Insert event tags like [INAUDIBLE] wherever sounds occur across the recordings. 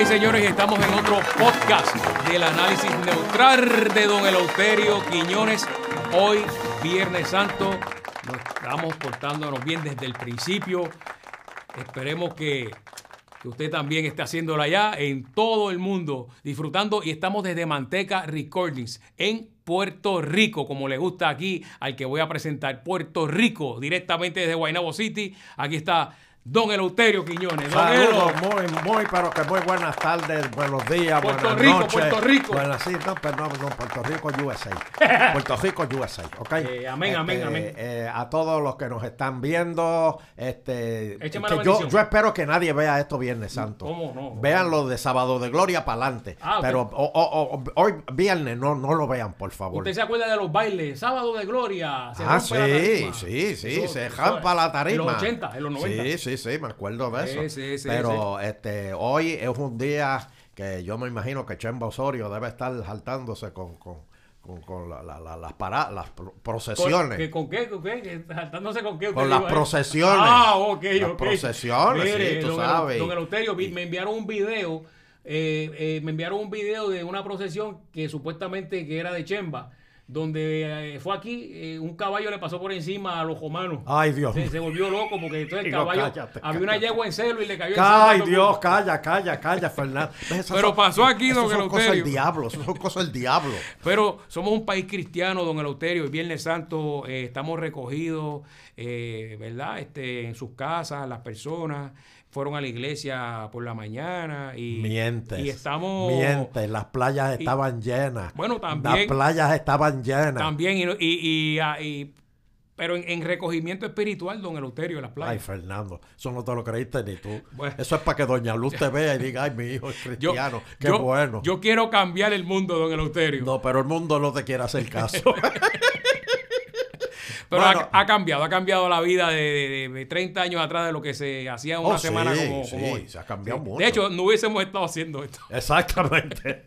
Y señores, estamos en otro podcast del análisis neutral de don Eleuterio Quiñones. Hoy, Viernes Santo, nos estamos portándonos bien desde el principio. Esperemos que, que usted también esté haciéndolo allá en todo el mundo, disfrutando. Y estamos desde Manteca Recordings en Puerto Rico, como le gusta aquí al que voy a presentar. Puerto Rico, directamente desde Guaynabo City. Aquí está Don Eleuterio Quiñones. Saludos, muy, muy, pero que muy buenas tardes, buenos días, Puerto buenas Rico, noches. Puerto Rico. Buenas, sí, no, pero no, Puerto Rico, USA. [LAUGHS] Puerto Rico, USA, ¿ok? Eh, amén, amén, amén. eh, a todos los que nos están viendo, este, que yo, espero que nadie vea esto Viernes Santo. ¿Cómo no? Vean lo de Sábado de Gloria para adelante. Ah. Pero o- o- o- hoy viernes no, no lo vean, por favor. ¿Usted se acuerda de los bailes? Sábado de Gloria. se Ah, sí, sí, sí, se jampa la tarima. En los 80, en los 90. Sí, sí, sí, me acuerdo de eso. Sí, sí, sí, Pero este hoy es un día que yo me imagino que Chemba Osorio debe estar saltándose con, con, con, con la- la- la- las, para- las pro- ¿Con, procesiones. que- ¿Con qué? ¿Con qué? Saltándose con qué. Con las procesiones. Ah, ok, Las ok. procesiones, sí, tú don, sabes. Don Eleuterio, me enviaron un video. eh, eh, me enviaron un video de una procesión que supuestamente que era de Chemba. Donde eh, fue aquí, eh, un caballo le pasó por encima a los romanos. Ay, Dios. Se, se volvió loco porque entonces el caballo cállate, había una yegua en celo y le cayó Ay, todo el Dios, calla, calla, calla, Fernando. [LAUGHS] Pero son- pasó aquí, don son cosas Eleuterio. del diablo, son cosas del diablo. Pero somos un país cristiano, don Eleuterio, y Viernes Santo eh, estamos recogidos, eh, ¿verdad? Este, en sus casas, las personas fueron a la iglesia por la mañana y, Mientes. y estamos Mientes, las playas y- estaban llenas. Bueno, también- Las playas estaban llenas. también, y, y- y- ah, y- pero en, en recogimiento espiritual, don Eleuterio, en las Ay, playas. Fernando, eso no te lo creíste ni tú. Bueno. Eso es para que Doña Luz te [LAUGHS] vea y diga, ay, mi hijo es Yo, cristiano. Qué yo- bueno. yo quiero cambiar el mundo, don Eleuterio. no, pero el mundo no te quiere hacer [LAUGHS] caso. Pero Bueno. ha, ha cambiado, ha cambiado la vida de, de- de 30 años atrás de lo que se hacía una Oh, semana sí, como, sí, como hoy. se ha cambiado mucho. De hecho, no hubiésemos estado haciendo esto. [LAUGHS] Exactamente.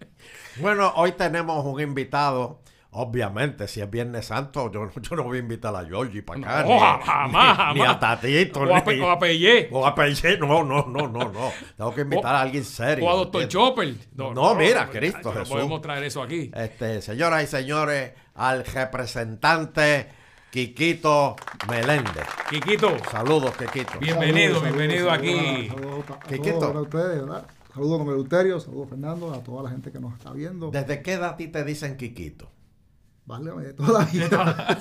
bueno, hoy tenemos un invitado. Obviamente, si es Viernes Santo, yo, yo no voy a invitar a Georgie para acá. No, ni, jamás, ni- ni jamás. a Tatito. O a, ni- o a Pellé. o a Pellé. No, no, no, no, no. Tengo que invitar O- a alguien serio. O a Doctor. Chopper. No, mira, Cristo no Jesús. podemos traer eso aquí. Este, señoras y señores, al representante Quiquito Meléndez. Quiquito, Saludos, Quiquito. bienvenido, Saludos, bienvenido saludos, aquí. Saludos, a- a Quiquito. todos para ustedes, ¿verdad? Saludos, don Eleuterio, saludos, Fernando, a toda la gente que nos está viendo. ¿Desde qué edad a ti te dicen Quiquito? Vida. toda la [LAUGHS] vida.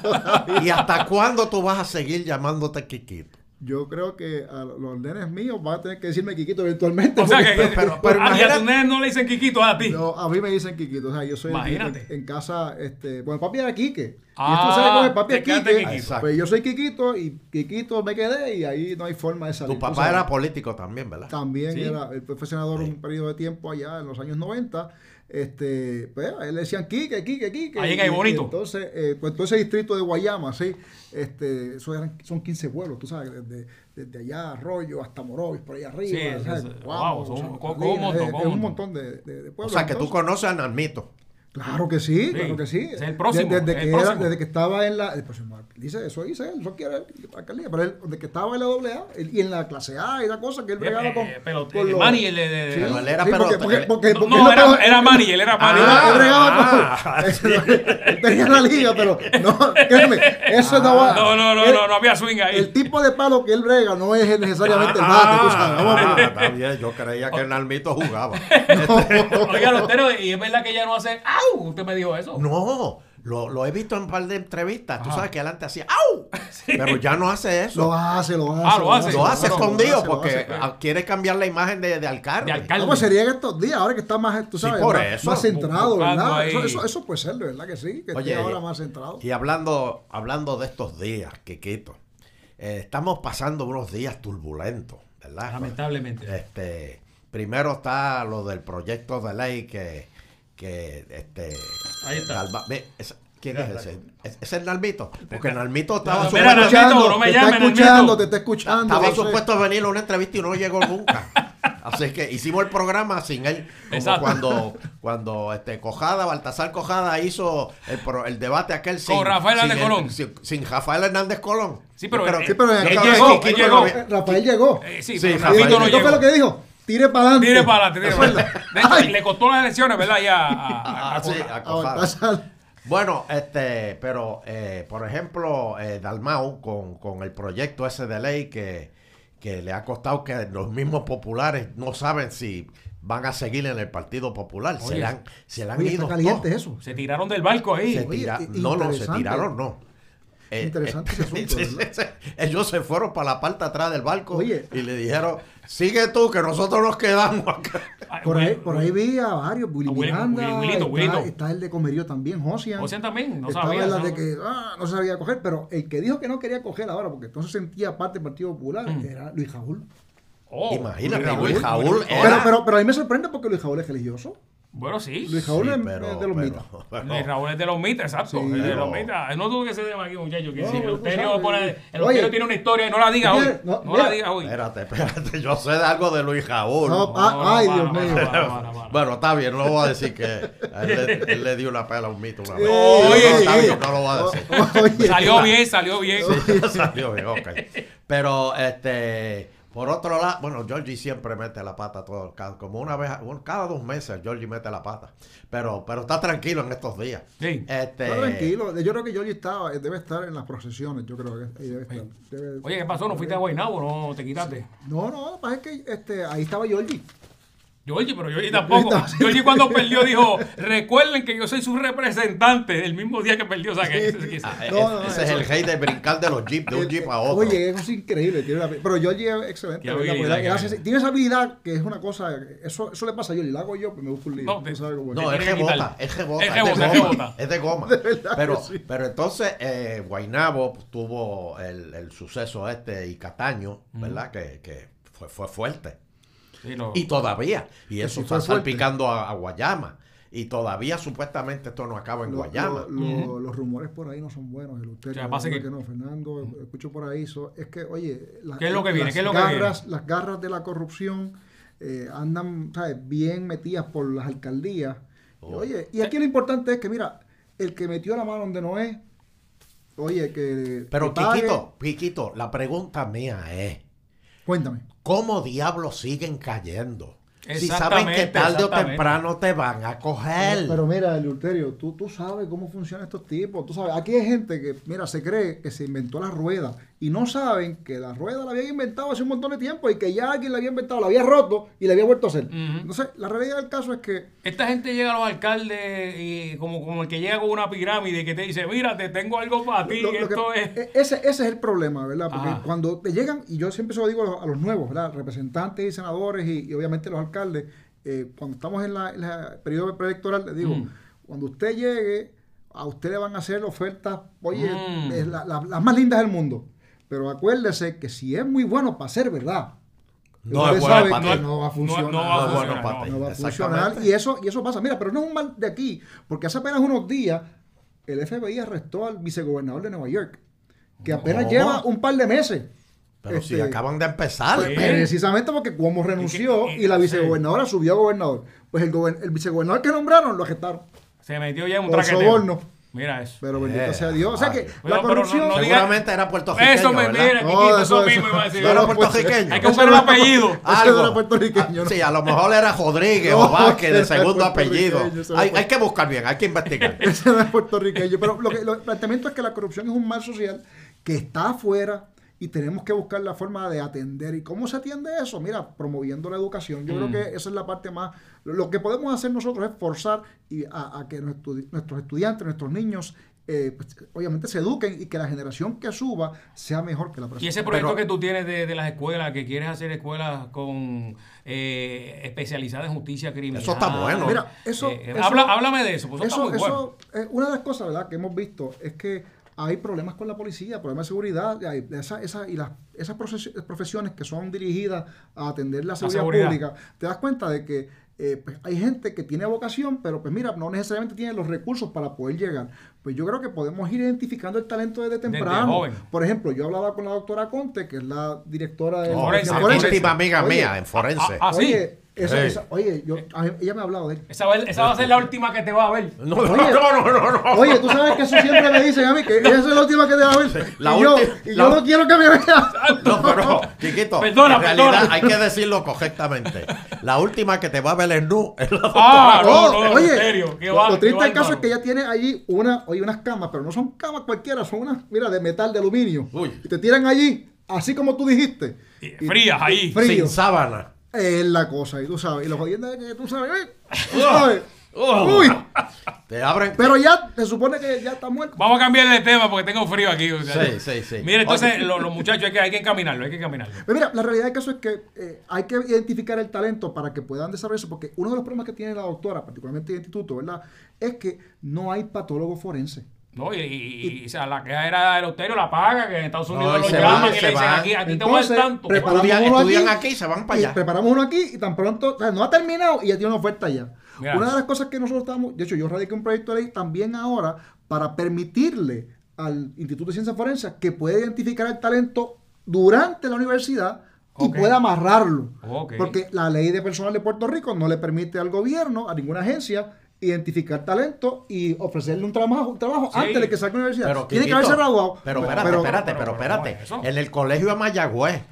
¿Y hasta cuándo tú vas a seguir llamándote Quiquito? Yo creo que a los nenes míos van a tener que decirme Quiquito virtualmente. O sea que, pero- pero a, y a tus nenes no le dicen Quiquito a ti. No, a mí me dicen Quiquito, o sea, yo soy el- Imagínate. en, en casa, este, bueno, papi era Quique. Ah, y tú sabes cómo es papi es Quique. Quiquito. Pues yo soy Quiquito y Quiquito me quedé y ahí no hay forma de salir. Tu papá era político también, ¿verdad? También Sí. era, él fue senador un periodo de tiempo allá en los años 90. Este, pues a él le decían Quique, Quique, Quique. Ahí en Bonito. entonces, eh, pues todo ese distrito de Guayama, sí, este, eso eran- son 15 pueblos, tú sabes, desde, desde allá Arroyo hasta Morovis, por allá arriba. Sí, es- wow, son- un montón, es- un es un montón. montón de, de- de O pueblos. sea, que tú Entonces, conoces a Narmito. Claro que sí, Sí, claro que sí. es el próximo, Desde, el que, era- próximo. desde que estaba en la. El próximo, dice, eso dice él, eso quiere alcaldía, pero él, desde que estaba en la AA él- y en la clase A y la cosa que él bregaba con. Eh, pero con eh, los- Manny, el de- de- Sí, él era sí, porque, pelota- porque, él- porque, No, porque no, él era, era Manny, él era Manny. él, él bregaba con- Ah, [LAUGHS] él tenía la liga, pero no, créeme, eso no va. No, no, no, él- no, no había swing ahí. El tipo de palo que él brega no es necesariamente el bate, tú sabes. Ah, está bien, yo creía que Narmito jugaba. [LAUGHS] Oiga, Lotero, y es verdad que ella no hace. ¡Au! Usted me dijo eso. No, lo, lo he visto en un par de entrevistas. Tú sabes que adelante hacía ¡au! [LAUGHS] Pero ya no hace eso. Lo hace, lo hace. Ah, lo hace. Lo hace escondido lo hace, lo porque hace. ah, quiere cambiar la imagen de, de alcalde. De alcalde. ¿Cómo sería en estos días? Ahora que está más, tú Sí, sabes, por más, eso. más centrado, ¿verdad? Eso, eso, eso puede ser, ¿verdad que sí? Que Oye, esté ahora más centrado. Y hablando, hablando de estos días, Quiquito, eh, estamos pasando unos días turbulentos, ¿verdad? Lamentablemente. Este, primero está lo del proyecto de ley que, que este, Ahí está. Galva- ve, esa- ¿Quién es ese? ¿Es, es el Nalmito? Porque Nalmito estaba, No, supuesto, mira, escuchando, no me te llames, está Nalmito. escuchando, te está escuchando. estaba supuesto a venir a una entrevista y no llegó nunca. [LAUGHS] Así que hicimos el programa sin él. Como Exacto. cuando, cuando este Cojada, Baltasar Cojada hizo el, pro- el debate aquel sin, Con Rafael sin Hernández el- Colón. sin, sin Rafael Hernández Colón. Sí, pero- eh, Sí, él llegó, él llegó. Rafael llegó. Eh, sí, Sí, pero Rafael ¿Y qué fue lo que dijo? Tire para adelante. Tire para adelante. tire para adelante. De hecho, le costó las elecciones, ¿verdad? Ya a, a- a- Ah, sí, a- a Cofara. Baltasar. Bueno, este, pero eh, por ejemplo, eh, Dalmau con, con el proyecto ese de ley que, que le ha costado que los mismos populares no saben si van a seguir en el Partido Popular. se le han, se le han Oye, ido caliente eso. Se tiraron del barco ahí. Se tira- no, no, se tiraron, no. Eh, Interesante ese [LAUGHS] asunto. [LAUGHS] Ellos se fueron para la parte atrás del barco Oye. y le dijeron, sigue tú, que nosotros nos quedamos acá. Ay, Por ahí, por ahí vi a varios, Willy A Willy- Miranda, Willy- Willito, está, Willito. está el de Comerío también, Josian. Josian también, no Estaba sabía. la eso. de que ah, no se sabía coger, pero el que dijo que no quería coger ahora, porque entonces sentía parte del Partido Popular, era Luis Jaúl. Oh, Imagínate, Luis Jaúl Luis era- Pero, pero, pero a mí me sorprende porque Luis Jaúl es religioso. Bueno, sí. Luis Jaúl Sí, es, pero- es de los pero- [LAUGHS] Luis Raúl es de los mitas, exacto. Sí, es de pero- los mitas. No dudo que se deba aquí, muchacho. Que No, si el pone. Oye, tiene una historia y no la diga hoy. No, la diga hoy. Espérate, espérate, yo sé de algo de Luis ah, ay, Dios mío. Bueno, está bien, no voy a decir que él le, [LAUGHS] él le dio una pela a un mito una vez. Oye, no, está bien, no lo voy a decir. Oye, Salió bien, salió bien. [LAUGHS] Salió bien, ok. Pero, este, por otro lado, bueno, Georgie siempre mete la pata todo, cada- como una vez, cada dos meses Georgie mete la pata. Pero, pero está tranquilo en estos días. Sí. Este, está tranquilo. Yo creo que Georgie estaba, debe estar en las procesiones. Yo creo que debe estar. Debe- Oye, ¿qué pasó? ¿No fuiste a Guaynabo? ¿No te quitaste? No, no, lo que pasa es que este, ahí estaba Georgie. Georgie, pero Georgie [LAUGHS] tampoco. Georgie cuando perdió [LAUGHS] dijo, recuerden que yo soy su representante el mismo día que perdió. O sea, que, ah, No, no, ese es el rey de brincar de los jeeps, de un jeep a otro. Oye, eso es increíble. Tiene una- pero Georgie es excelente. Qué ¿verdad? habilidad que hace- tiene esa habilidad que es una cosa. Eso, eso le pasa a Georgie. La hago yo, pues me busco un lío. No, es. No, Te es rebota, es rebota, Es de rebota, goma, rebota. es de goma. [LAUGHS] verdad Pero, sí. pero entonces eh, Guaynabo tuvo el, el suceso este y Cataño, ¿verdad? Que, que fue, fue fuerte. Sí, Y todavía. Y eso está salpicando a, a Guayama. Y todavía supuestamente esto no acaba en Lo- Guayama. lo- lo- Los rumores por ahí no son buenos. El O sea, pasa que- no, Fernando, escucho por ahí. so- es que, oye, la- ¿Qué es lo que viene? las ¿Qué es lo que garras, las garras de la corrupción eh, andan ¿sabes? bien metidas por las alcaldías. Y, Oh. oye, y aquí lo importante es que, mira, el que metió la mano donde no es, oye, que. Pero que pague. Quiquito, Quiquito, la pregunta mía es, Cuéntame. ¿Cómo diablos siguen cayendo? Si saben que tarde o temprano te van a coger. Pero mira, Eleuterio, tú, tú sabes cómo funcionan estos tipos. Tú sabes, aquí hay gente que, mira, se cree que se inventó la rueda y no saben que la rueda la habían inventado hace un montón de tiempo y que ya alguien la había inventado, la había roto y la había vuelto a hacer. Ujú. Entonces, la realidad del caso es que Esta gente llega a los alcaldes y como, como el que llega con una pirámide que te dice, mira, te tengo algo para ti, lo- lo que- esto es... e- ese, ese es el problema, ¿verdad? Porque Ajá. cuando te llegan, y yo siempre se lo digo a los, a los nuevos, ¿verdad? Representantes y senadores y, y obviamente los alcaldes, eh, cuando estamos en la periodo preelectoral, les digo, Mm. cuando usted llegue, a usted le van a hacer ofertas, oye, Mm. es la- la- las más lindas del mundo. Pero acuérdese que si es muy bueno para ser verdad, No usted es bueno para no va a funcionar. no va a No es bueno funcionar, para no. ti. No va a funcionar. Exactamente. Y eso, y eso pasa. Mira, pero no es un mal de aquí, porque hace apenas unos días el FBI arrestó al vicegobernador de Nueva York, que apenas No. lleva un par de meses. Pero si Este, acaban de empezar. pues. Precisamente porque como renunció y- y la sí. vicegobernadora subió a gobernador, pues el, gober- el vicegobernador que nombraron lo arrestaron Se metió ya en un por soborno. Mira eso. Pero bendito Eh, sea Dios. O sea que la no- corrupción... no diga- Seguramente era puertorriqueño, Eso me ¿verdad? mira, No, eso, eso- mismo iba a decir. No era puertorriqueño. Hay que buscar el apellido. [LAUGHS] Algo. era puertorriqueño. Sí, a lo mejor era Rodríguez o Vázquez de era segundo apellido. era Hay, hay que buscar bien, hay que investigar. Ese no es puertorriqueño. Pero lo que, lo- el planteamiento es que la corrupción es un mal social que está afuera y tenemos que buscar la forma de atender. ¿Y cómo se atiende eso? Mira, promoviendo la educación. Yo Mm. creo que esa es la parte más... Lo, que podemos hacer nosotros es forzar y a, a que nuestro- nuestros estudiantes, nuestros niños, eh, pues, obviamente se eduquen y que la generación que suba sea mejor que la Y próxima. ese proyecto Pero- que tú tienes de, de las escuelas, que quieres hacer escuelas con eh, especializadas en justicia criminal. Eso está bueno. Mira, eso- Eh, eso- habla- háblame de eso, pues eso, Eso, está muy bueno. eso, eh, una de las cosas ¿verdad? que hemos visto es que hay problemas con la policía, problemas de seguridad, y hay esa- esa- y las, esas profesiones que son dirigidas a atender la seguridad, seguridad. pública, te das cuenta de que eh, pues, hay gente que tiene vocación, pero pues mira, no necesariamente tiene los recursos para poder llegar. Pues yo creo que podemos ir identificando el talento desde temprano. joven. Por ejemplo, yo hablaba con la doctora Conte, que es la directora de Forense, amiga Oye, mía en forense. ah, ah, sí. Oye, oye, yo, mí- ella me ha hablado de él. Esa, va, esa va a ser la última que te va a ver. no, no, Oye. no, no, no, no. Oye, tú sabes que eso siempre me dicen a mí, que esa es la última que te va a ver. La y yo, y la- yo no quiero que me vea. No, pero, Chiquito, Perdona, en realidad perdona. hay que decirlo correctamente. La última que te va a ver el nu es la Ah, doctora. no, no, oye, en serio. Qué lo, bar- lo qué triste del caso es que ella tiene allí una, oye, unas camas, pero no son camas cualquiera, son unas, mira, de metal, de aluminio. Uy. Y te tiran allí, así como tú dijiste. Y frías ahí. Frío. Sin sábana. Es la cosa, y tú sabes. Y lo jodiendo es que tú sabes, ¿eh? Tú sabes. Oh. Uy, Te abren. pero ya se supone que ya está muerto. Vamos a cambiar de tema porque tengo frío aquí. o sea. Sí, sí, sí. Mire, entonces, Oye. los muchachos hay que, hay que encaminarlo, hay que encaminarlo. Pero mira, la realidad del caso es que eh, hay que identificar el talento para que puedan desarrollarse, porque uno de los problemas que tiene la doctora, particularmente el instituto, ¿verdad? Es que no hay patólogo forense. No, y, y- y, o sea, la queja era del Euterio, la paga, que en Estados Unidos No, llaman van, y le dicen aquí, aquí te voy a tanto. preparamos Estudian- uno estudian aquí y se van para y allá. preparamos uno aquí y tan pronto, o sea, no ha terminado y ya tiene una oferta ya. Gracias. Una de las cosas que nosotros estamos, de hecho, yo radiqué un proyecto de ley también ahora para permitirle al Instituto de Ciencias Forenses que pueda identificar el talento durante la universidad y pueda amarrarlo. Porque la ley de personal de Puerto Rico no le permite al gobierno, a ninguna agencia, identificar talento y ofrecerle un trabajo, un trabajo Sí. antes de que salga de la universidad. Pero, Tiene que haberse graduado. Pero espérate, pero- espérate, pero- pero pero, espérate. En el colegio de Mayagüez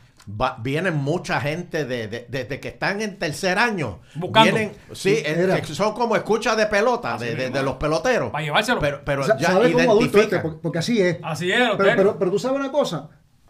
va- vienen mucha gente de, de- desde que están en tercer año. Buscando. Vienen, sí, que son como escuchas de pelota, de, de- de los peloteros. Para llevárselo. Pero, pero O sea, ya adulto este, identifican. porque, porque así es. Así es, pero, pero tú sabes una cosa,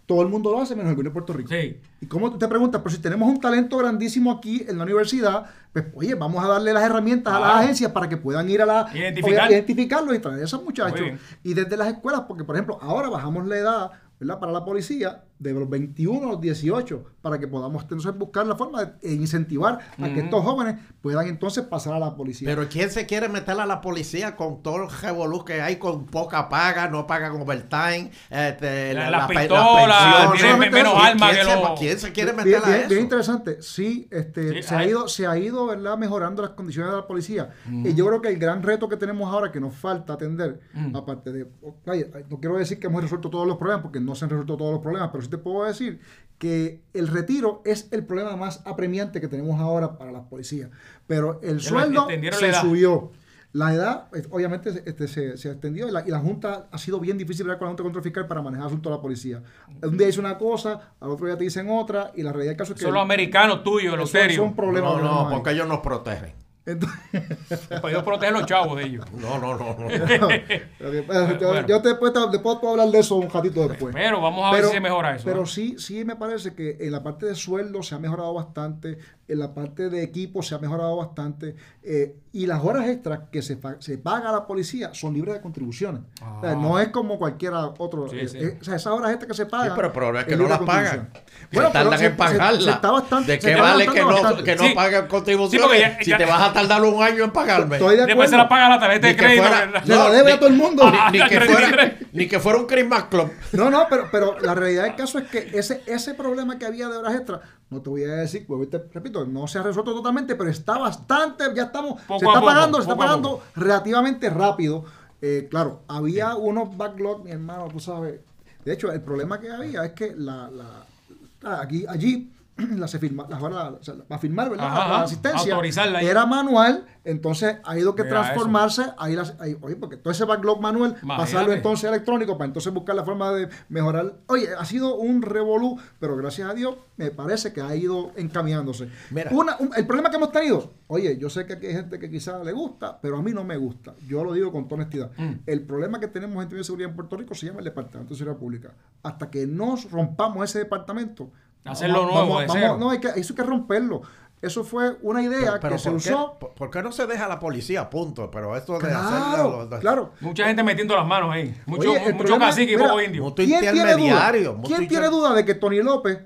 todo el mundo lo hace menos el gobierno de Puerto Rico. Sí. Y como te preguntas, pero si tenemos un talento grandísimo aquí en la universidad, pues oye, vamos a darle las herramientas a las agencias para que puedan ir a la Identificar. identificarlos y traer a esos muchachos. Y desde las escuelas, porque por ejemplo, ahora bajamos la edad, ¿verdad? Para la policía de los 21 a los 18, para que podamos entonces buscar la forma de incentivar a que estos jóvenes puedan entonces pasar a la policía. Pero ¿quién se quiere meter a la policía con todo el revolú que hay con poca paga, no pagan overtime, este, La- la, las la tienen ¿Quién- menos armas que ¿Quién se quiere Bien- meter bien, a eso? bien interesante. Sí, este, Sí, se, ha ido, se ha ido ¿verdad? mejorando las condiciones de la policía. Mm. Y yo creo que el gran reto que tenemos ahora que nos falta atender, Mm. aparte de, oye, no quiero decir que hemos resuelto todos los problemas, porque no se han resuelto todos los problemas, pero sí te puedo decir que el retiro es el problema más apremiante que tenemos ahora para las policías. Pero el Ya sueldo la se subió. La edad, pues, obviamente, se- este, se, se extendió y la, y la Junta ha sido bien difícil hablar con la Junta Control Fiscal para manejar asuntos de la policía. Un día dice una cosa, al otro día te dicen otra, y la realidad del caso es que. Son los americanos tuyos, eso- Euterio. son problemas. No, no, porque ellos nos protegen. Entonces, Para ellos proteger los chavos de ellos. No, no, no. no. [LAUGHS] yo, Bueno. yo te después puedo hablar de eso un ratito después. Pero vamos a ver si se mejora eso. Pero ¿no? sí, sí me parece que en la parte de sueldo se ha mejorado bastante, en la parte de equipo se ha mejorado bastante, eh, y las horas extras que se, se paga a la policía son libres de contribuciones. O sea, Ah. no es como cualquiera otro. Sí, eh, sí. eh, o sea, esas horas extras que se pagan. Sí, pero el problema es que es no las de pagan. contribución. Se tardan en se- pagarla. se está bastante- ¿De qué vale que no, que no Sí. paguen contribuciones Sí, porque ya- si ya- te vas a tardar un año en pagarme? Estoy de Después se la paga la tarjeta de crédito. Se la debe ni- a todo el mundo. Ni, que fuera, [LAUGHS] ni que fuera un Christmas Club. No, no, pero, pero la realidad del caso es que ese, ese problema que había de horas extras, no te voy a decir, te repito, no se ha resuelto totalmente, pero está bastante, ya estamos, Poco se está poco, pagando, se está pagando relativamente rápido. Eh, claro, había unos backlogs, mi hermano, tú sabes. De hecho, el problema que había es que la, la- aquí, allí [CLEARS THROAT] la se firma, las o sea, firmar, ¿verdad? Ajá, la asistencia Autorizarla era manual, entonces ha ido que Mira transformarse, ahí las, ahí- oye, porque todo ese backlog manual, Imagínate. pasarlo entonces electrónico para entonces buscar la forma de mejorar. Oye, ha sido un revolú, pero gracias a Dios me parece que ha ido encaminándose. Mira. Una- un- el problema que hemos tenido, oye, yo sé que aquí hay gente que quizás le gusta, pero a mí no me gusta. Yo lo digo con toda honestidad. Mm. El problema que tenemos en seguridad en Puerto Rico se llama el Departamento de Seguridad Pública. Hasta que nos rompamos ese departamento. Hacerlo vamos- nuevo, vamos- no, hay que, eso hay que romperlo. Eso fue una idea Pero que se ¿por, qué, usó. por- por qué no se deja a la policía? Punto. Pero esto de Claro, hacerlo. claro. Mucha gente metiendo las manos ahí. Mucho, Oye, mucho problema- cacique y poco indio. Mucho ¿Quién tiene intermediario. duda? ¿Quién tiene duda de que Tony López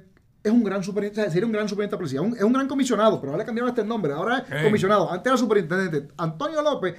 es un gran superintendente? Sería un gran superintendente de policía. Un- es un gran comisionado, pero ahora le cambiaron este nombre. Ahora es Sí. comisionado. Antes era superintendente. Antonio López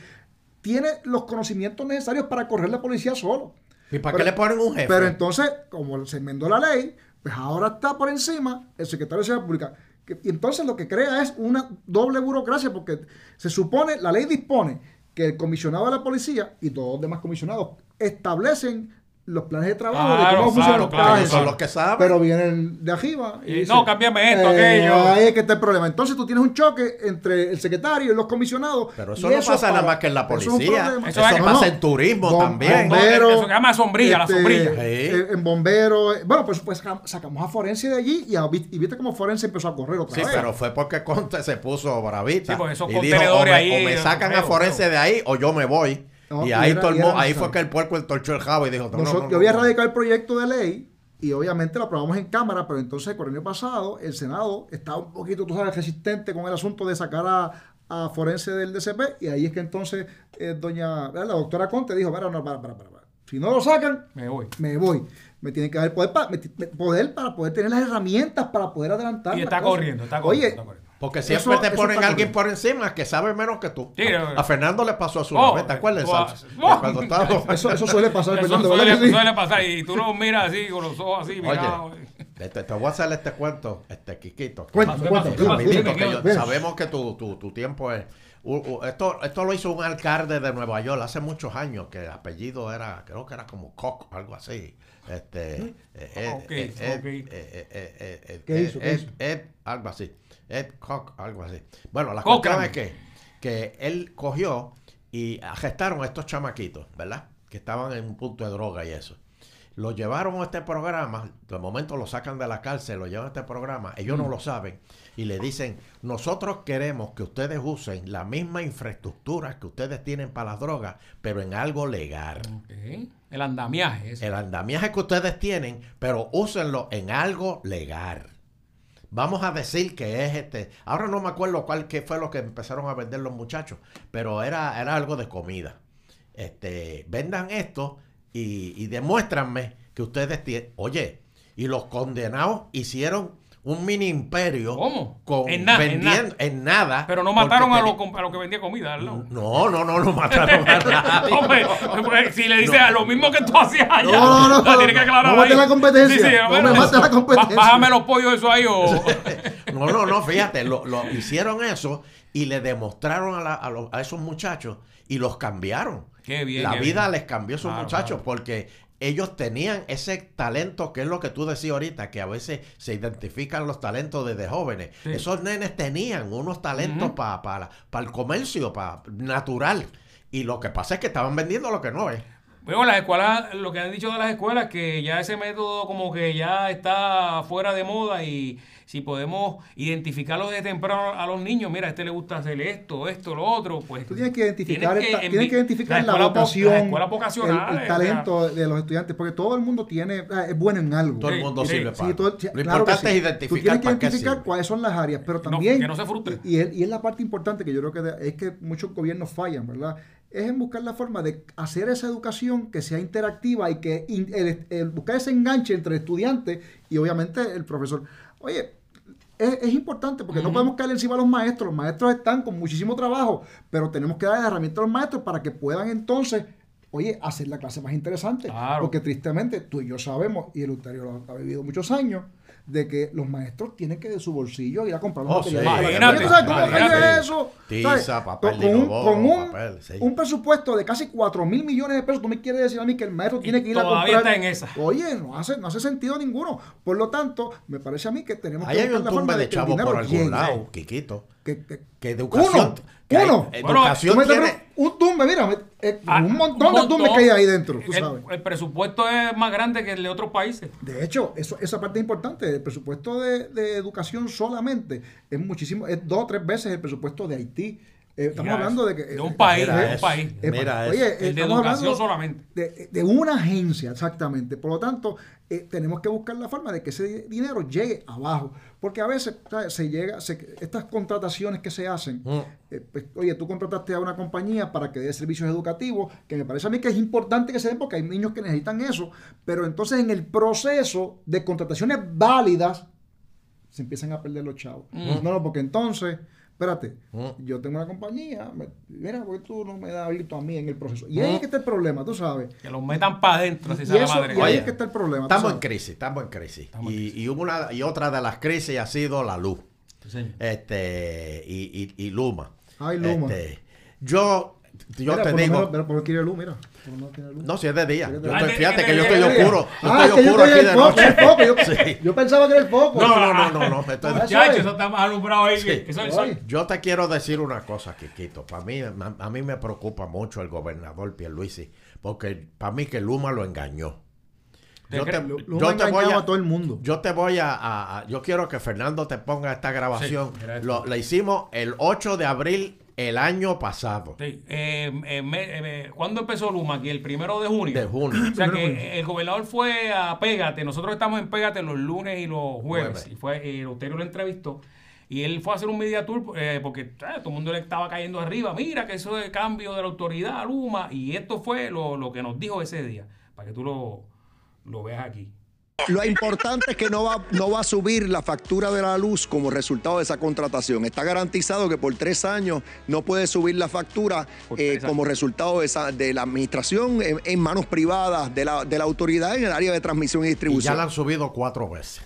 tiene los conocimientos necesarios para correr la policía solo. ¿Y para Pero- qué le ponen un jefe? Pero entonces, como se enmendó la ley, pues ahora está por encima el secretario de Seguridad Pública. Y entonces lo que crea es una doble burocracia, porque se supone, la ley dispone que el comisionado de la policía y todos los demás comisionados establecen los planes de trabajo Claro, de cómo claro, funcionan los claro, planes. Son los que saben. Pero vienen de arriba. Y, dicen, no, cámbiame esto, eh, aquello. Ahí es que está el problema. Entonces tú tienes un choque entre el secretario y los comisionados. Pero y eso no pasa para- nada más que en la eso es policía. Eso, Eso es- pasa en turismo Bom- también. Eso se llama sombrilla, la sombrilla. Sí. eh, En bomberos. eh, Bueno, pues, pues saca- sacamos a Forense de allí y, a- y viste cómo Forense empezó a correr otra Sí, vez. pero fue porque Conte se puso bravita. Sí, porque esos y dijo, o contenedores me, ahí, o me sacan a Forense de ahí o yo me voy. No, y ahí, era- ahí fue que el puerco entorchó el jabo y dijo, no, no, Nosotros- no, yo había no, no. radicado el proyecto de ley y obviamente lo aprobamos en Cámara, pero entonces el año pasado el Senado estaba un poquito, tú sabes, resistente con el asunto de sacar a, a Forense del DCP y ahí es que entonces eh, doña, la doctora Conte dijo, para, no, para, para, para, para. Si no lo sacan, Me voy. me voy. Me tienen que dar poder, para, poder para poder tener las herramientas para poder adelantar. Y está corriendo, está corriendo. Oye, está corriendo. Porque Eso- siempre te ponen a alguien por encima que sabe menos que tú. Sí, a, a Fernando le pasó a su oh, vez, ¿te acuerdas? oh. Cuando [LAUGHS] estaba- eso, eso suele pasar, Eso Fernando, suele, suele pasar y tú lo miras así, con los ojos así, mirados. Te, te voy a hacer este cuento, este Quiquito. ¿Qué? ¿Qué dime. sabemos que tu, tu, tu tiempo es... u- u- esto, esto lo hizo un alcalde de Nueva York hace muchos años, que el apellido era, creo que era como Koch, algo así. Este, Ed, ok. eh, eh, eh, ¿Qué hizo? ¿Qué hizo? Algo así. Ed Koch, algo así. Bueno, la Cochran. cuestión es que, que él cogió y arrestaron a estos chamaquitos, ¿verdad? Que estaban en un punto de droga y eso. Lo llevaron a este programa, de momento lo sacan de la cárcel, lo llevan a este programa, ellos Mm. no lo saben, y le dicen, nosotros queremos que ustedes usen la misma infraestructura que ustedes tienen para las drogas, pero en algo legal. El andamiaje. El andamiaje que ustedes tienen, pero úsenlo en algo legal. Vamos a decir que es este. Ahora no me acuerdo cuál qué fue lo que empezaron a vender los muchachos, pero era, era algo de comida. Este, vendan esto y, y demuéstranme que ustedes tienen. Oye, y los condenados hicieron un mini imperio ¿Cómo? con En na- en vendiendo en nada. Pero no mataron a teni- lo, com- a lo que vendía comida lado. No, no, no, no mataron a [LAUGHS] nadie. Hombre, pues, si le dices a lo mismo que tú hacías allá, No, no, no, la tienes que aclarar no mates ahí. la competencia, no bueno, me mates la competencia. bá- Bájame los pollos eso ahí o... [LAUGHS] No, no, no, fíjate, lo, lo- hicieron eso y le demostraron a, la- a los- a esos muchachos y los cambiaron. Qué bien, La qué vida bien. les cambió a esos Claro, muchachos claro. porque ellos tenían ese talento que es lo que tú decías ahorita, que a veces se identifican los talentos desde jóvenes. Sí. Esos nenes tenían unos talentos Ujú. para para el comercio, para natural. Y lo que pasa es que estaban vendiendo lo que no es. Bueno, las escuelas, lo que han dicho de las escuelas, que ya ese método como que ya está fuera de moda y si podemos identificarlo desde temprano a los niños, mira, a este le gusta hacer esto, esto, lo otro, pues... Tú tienes que identificar, tienes esta- que tienes que envi- identificar la vocación, escuelas el, el talento de los estudiantes, porque todo el mundo tiene, ah, es bueno en algo. Todo el mundo sí, sirve sí, para. todo- lo claro importante sí. es Tú identificar tienes que identificar sirve. cuáles son las áreas, pero No, también... que no se frustre. Y, y es, y es la parte importante que yo creo que de- es que muchos gobiernos fallan, ¿verdad? Es en buscar la forma de hacer esa educación que sea interactiva y que in- el- el buscar ese enganche entre el estudiante y obviamente el profesor. Oye, es, es importante porque no podemos caer encima a los maestros. Los maestros están con muchísimo trabajo, pero tenemos que dar herramientas a los maestros para que puedan entonces, oye, hacer la clase más interesante. Claro. Porque tristemente tú y yo sabemos, y el Ulterio lo ha vivido muchos años, de que los maestros tienen que de su bolsillo ir a comprar los Oh, materiales. sí, para la imagínate, clase. ¿Tú sabes cómo cayó eso? Tiza, papel con, de un, con un, papel, sí. un presupuesto de casi 4 mil millones de pesos, tú me quieres decir a mí que el maestro tiene que ir a comprar. está en esa. Oye, no hace, no hace sentido ninguno. Por lo tanto, me parece a mí que tenemos Ahí que hay buscar un forma de que el chavo dinero por algún llegue. lado, Quiquito. Que, que- Que educación. uno, que hay- uno. educación Tú me tiene. un tumbe, mira, eh, Ah, un montón de tumbes que hay ahí dentro, tú el, sabes. el presupuesto es más grande que el de otros países. De hecho, eso, esa parte es importante. El presupuesto de, de educación solamente es muchísimo, es dos o tres veces el presupuesto de Haití. Eh, estamos Mira hablando eso. de que. De un eh, país, Mira de un país. eh, Mira oye. El de estamos educación hablando solamente. De, de una agencia, exactamente. Por lo tanto, eh, tenemos que buscar la forma de que ese dinero llegue abajo. Porque a veces ¿sabes? se llega, se- estas contrataciones que se hacen, Mm. eh, pues, oye, tú contrataste a una compañía para que dé servicios educativos, que me parece a mí que es importante que se den porque hay niños que necesitan eso, pero entonces en el proceso de contrataciones válidas se empiezan a perder los chavos. Mm. No, no, porque entonces, espérate, Mm. yo tengo una compañía, me- mira, porque tú no me das grito a mí en el proceso. Y Mm. ahí es que está el problema, tú sabes. Que los metan para adentro, si Y, sale eso- madre. y ahí es que está el problema. Estamos en crisis, estamos en crisis. Estamos en y, y una y otra de las crisis ha sido la luz. Sí. Este, y, y- y Luma. Ay, Luma. Este, yo yo Mira, te por lo digo, menos- pero por luz, mira. Tiene luz. no, si es de día. Yo estoy, fíjate que yo estoy oscuro. Yo Ah, es estoy oscuro aquí de foco, noche. el foco, yo, Sí. yo pensaba que era el foco. No, no, no, no, no. Esto es- Ah, Muchachos, eso está más alumbrado ahí. Yo te quiero decir una cosa, Kikito. Para mí, a, mí me preocupa mucho el gobernador Pierluisi, porque para mí que Luma lo engañó. ¿Te Yo te, yo te voy a, a todo el mundo. Yo te voy a, a- a- Yo quiero que Fernando te ponga esta grabación. Sí. Lo, la hicimos el 8 de abril el año pasado. Sí, eh, eh, me- eh, ¿Cuándo empezó Luma? Aquí el primero de junio. De junio. O sea que el gobernador fue a Pégate. Nosotros estamos en Pégate los lunes y los jueves. Y fue, eh, Eleuterio lo entrevistó. Y él fue a hacer un media tour eh, porque eh, todo el mundo le estaba cayendo arriba. Mira que eso es cambio de la autoridad a Luma. Y esto fue lo, lo que nos dijo ese día. Para que tú lo, lo veas aquí. Lo importante es que no va, no va a subir la factura de la luz como resultado de esa contratación. Está garantizado que por tres años no puede subir la factura eh, como resultado de, esa, de la administración en, en manos privadas de la, de la autoridad en el área de transmisión y Y ya distribución. la han subido cuatro veces.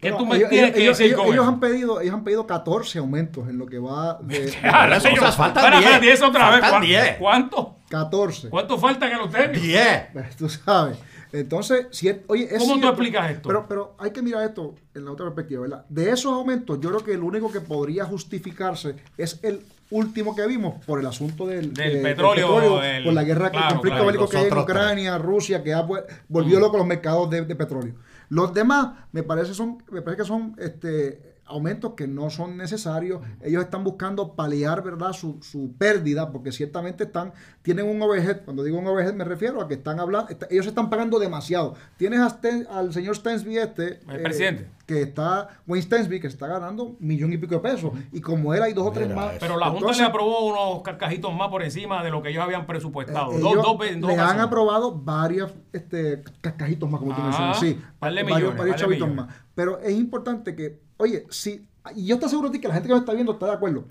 ¿Qué No, tú me ellos, tienes ellos- que ellos- decir ellos han pedido, ellos han pedido 14 aumentos en lo que va de Claro, Eso, ellos- o sea, faltan Espera, 10. espera, 10 otra vez. Faltan ¿Cuánto? 10. ¿Cuánto? 14. ¿Cuánto falta que los tenga? 10. Pues, Tú sabes. Entonces, si es- oye, es ¿Cómo tú explicas esto? Pero, pero hay que mirar esto en la otra perspectiva, ¿verdad? De esos aumentos, yo creo que el único que podría justificarse es el último que vimos por el asunto del, Del petróleo, el- por la guerra, claro, el conflicto claro, bélico que hay en tres. Ucrania, Rusia, que ha pues, volvió loco los mercados de, de petróleo. Los demás, me parece, son, me parece que son este, aumentos que no son necesarios. Ellos están buscando paliar, ¿verdad?, su, su pérdida, porque ciertamente están, tienen un overhead. Cuando digo un overhead me refiero a que están hablando, está- ellos están pagando demasiado. Tienes a Sten- al señor Stensby este, El presidente. que está, Wayne Stensby, que está ganando millón y pico de pesos. Y como él hay dos o tres Mira más. eso. Pero la Junta Entonces, le aprobó unos cascajitos más por encima de lo que ellos habían presupuestado. eh, dos, ellos dos, dos le han aprobado varios este, cascajitos más, como tú Ah, mencionas. Sí, par de varios, millones, varios par de chavitos millones. más. Pero es importante que, oye, si, y yo estoy seguro de ti que la gente que me está viendo está de acuerdo.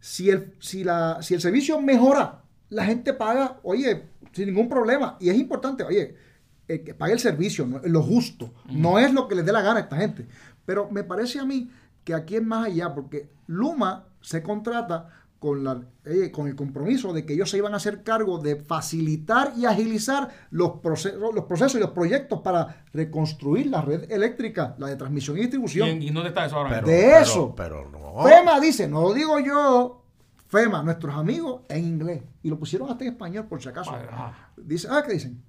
Si el, si la, si el servicio mejora, la gente paga, oye, sin ningún problema. Y es importante, oye, eh, que pague el servicio, no- lo justo. No es lo que les dé la gana a esta gente. Pero me parece a mí que aquí es más allá, porque Luma se contrata con, la, eh, con el compromiso de que ellos se iban a hacer cargo de facilitar y agilizar los procesos, los procesos y los proyectos para reconstruir la red eléctrica, la de transmisión y ¿Y, distribución. y dónde está eso ahora? Pero, De pero- eso. Pero, no. FEMA dice, no lo digo yo, FEMA, nuestros amigos en inglés, y lo pusieron hasta en español por si acaso. Dice, ah, ¿qué dicen?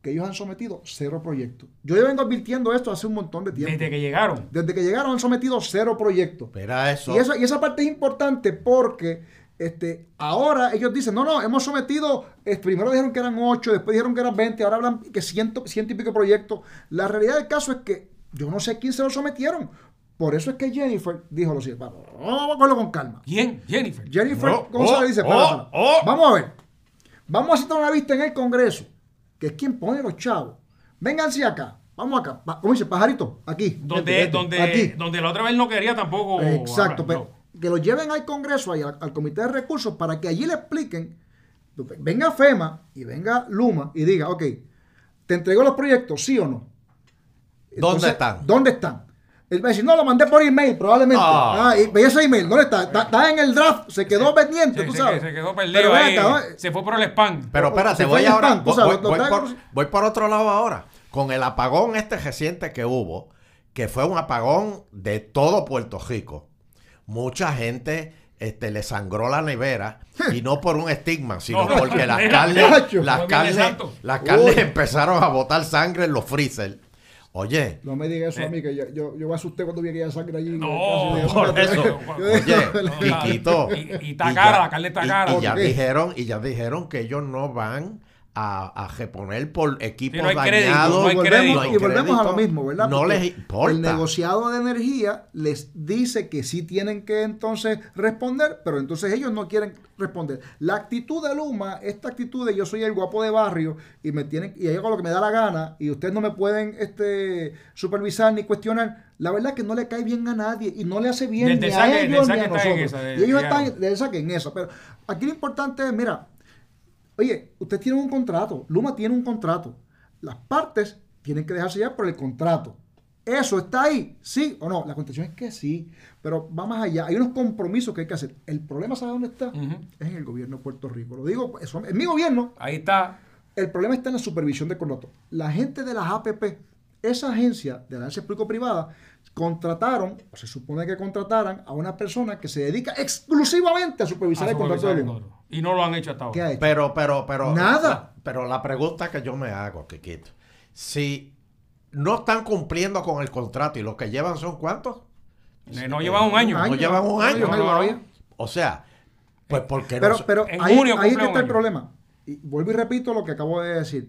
Que ellos han sometido cero proyectos. Yo ya vengo advirtiendo esto hace un montón de tiempo. Desde que llegaron. Desde que llegaron han sometido cero proyectos. Mira eso. Y, eso, y esa parte es importante porque este, ahora ellos dicen, no, no, hemos sometido, eh, primero dijeron que eran 8, después dijeron que eran 20, ahora hablan que ciento, ciento y pico proyectos. La realidad del caso es que yo no sé quién se lo sometieron. Por eso es que Jennifer dijo lo siguiente, vamos, vamos a cogerlo con calma. ¿Quién? Jennifer. Jennifer Oh, González oh, dice, oh, "Para, para. oh". vamos a ver, vamos a hacer una vista en el Congreso, que es quien pone los chavos. Vénganse acá, vamos acá, ¿cómo dice? Pajarito, aquí. Donde, donde, aquí. donde la otra vez no quería tampoco. Exacto, pero que lo lleven al Congreso, al, al Comité de Recursos, para que allí le expliquen, venga FEMA y venga Luma y diga, ok, ¿te entregó los proyectos, sí o no? ¿Dónde están? ¿Dónde están? Él va a decir, no, lo mandé por email, probablemente. Ah. Ah, y ve ese email, ¿dónde está? Está, está en el draft, se quedó pendiente, Se, tú sabes. se quedó Pero perdido ven ahí. acá, ¿no? Se fue por el spam. Pero espérate, voy ahora. spam, voy, sabes, por, voy por otro lado ahora. Con el apagón este reciente que hubo, que fue un apagón de todo Puerto Rico. Mucha gente este, le sangró la nevera y no por un estigma, sino No, porque las carnes, las No, carnes, las carnes empezaron a botar sangre en los freezer. Oye, No me digas eso a mí, que yo, yo, yo me asusté cuando vi aquella sangre allí. Eh. No, Casi por eso. [LAUGHS] Oye, [LAUGHS] Quiquito. y- y está ya- cara, la carne está y- cara. Y, ya ¿Por qué? dijeron, y ya dijeron que ellos no van a, a reponer por equipos Sí, no hay crédito, dañados. no y volvemos, crédito. no hay y volvemos a lo mismo, ¿verdad? No les importa. El negociado de energía les dice que sí tienen que entonces responder, pero entonces ellos no quieren responder. La actitud de Luma, esta actitud de yo soy el guapo de barrio y me tienen y hago lo que me da la gana y ustedes no me pueden este, supervisar ni cuestionar, la verdad es que no le cae bien a nadie y no le hace bien ni a ellos ni a nosotros. esa, de- y ellos ya. están del saque en esa. Pero aquí lo importante es, mira, Oye, usted tiene un contrato, Luma tiene un contrato. Las partes tienen que dejarse ya por el contrato. ¿Eso está ahí? ¿Sí o no? La contestación es que sí, pero va más allá. Hay unos compromisos que hay que hacer. El problema, ¿sabe dónde está? Es en el gobierno de Puerto Rico. Lo digo, eso, en mi gobierno, Ahí está. el problema está en la supervisión de contratos. La gente de las APP, esa agencia de agencia público-privada, contrataron, o se supone que contrataran a una persona que se dedica exclusivamente a supervisar a el contrato de supervisar el luz. contrato. Y no lo han hecho hasta ¿Qué ahora. ha hecho? Pero, pero, pero. Nada. la- pero la pregunta que yo me hago, Kikito, si no están cumpliendo con el contrato y lo que llevan son cuántos? No llevan un año. No llevan un año. no. O sea, pues porque Pero, no. pero en ahí, junio ahí es que está el problema. Y vuelvo y repito lo que acabo de decir.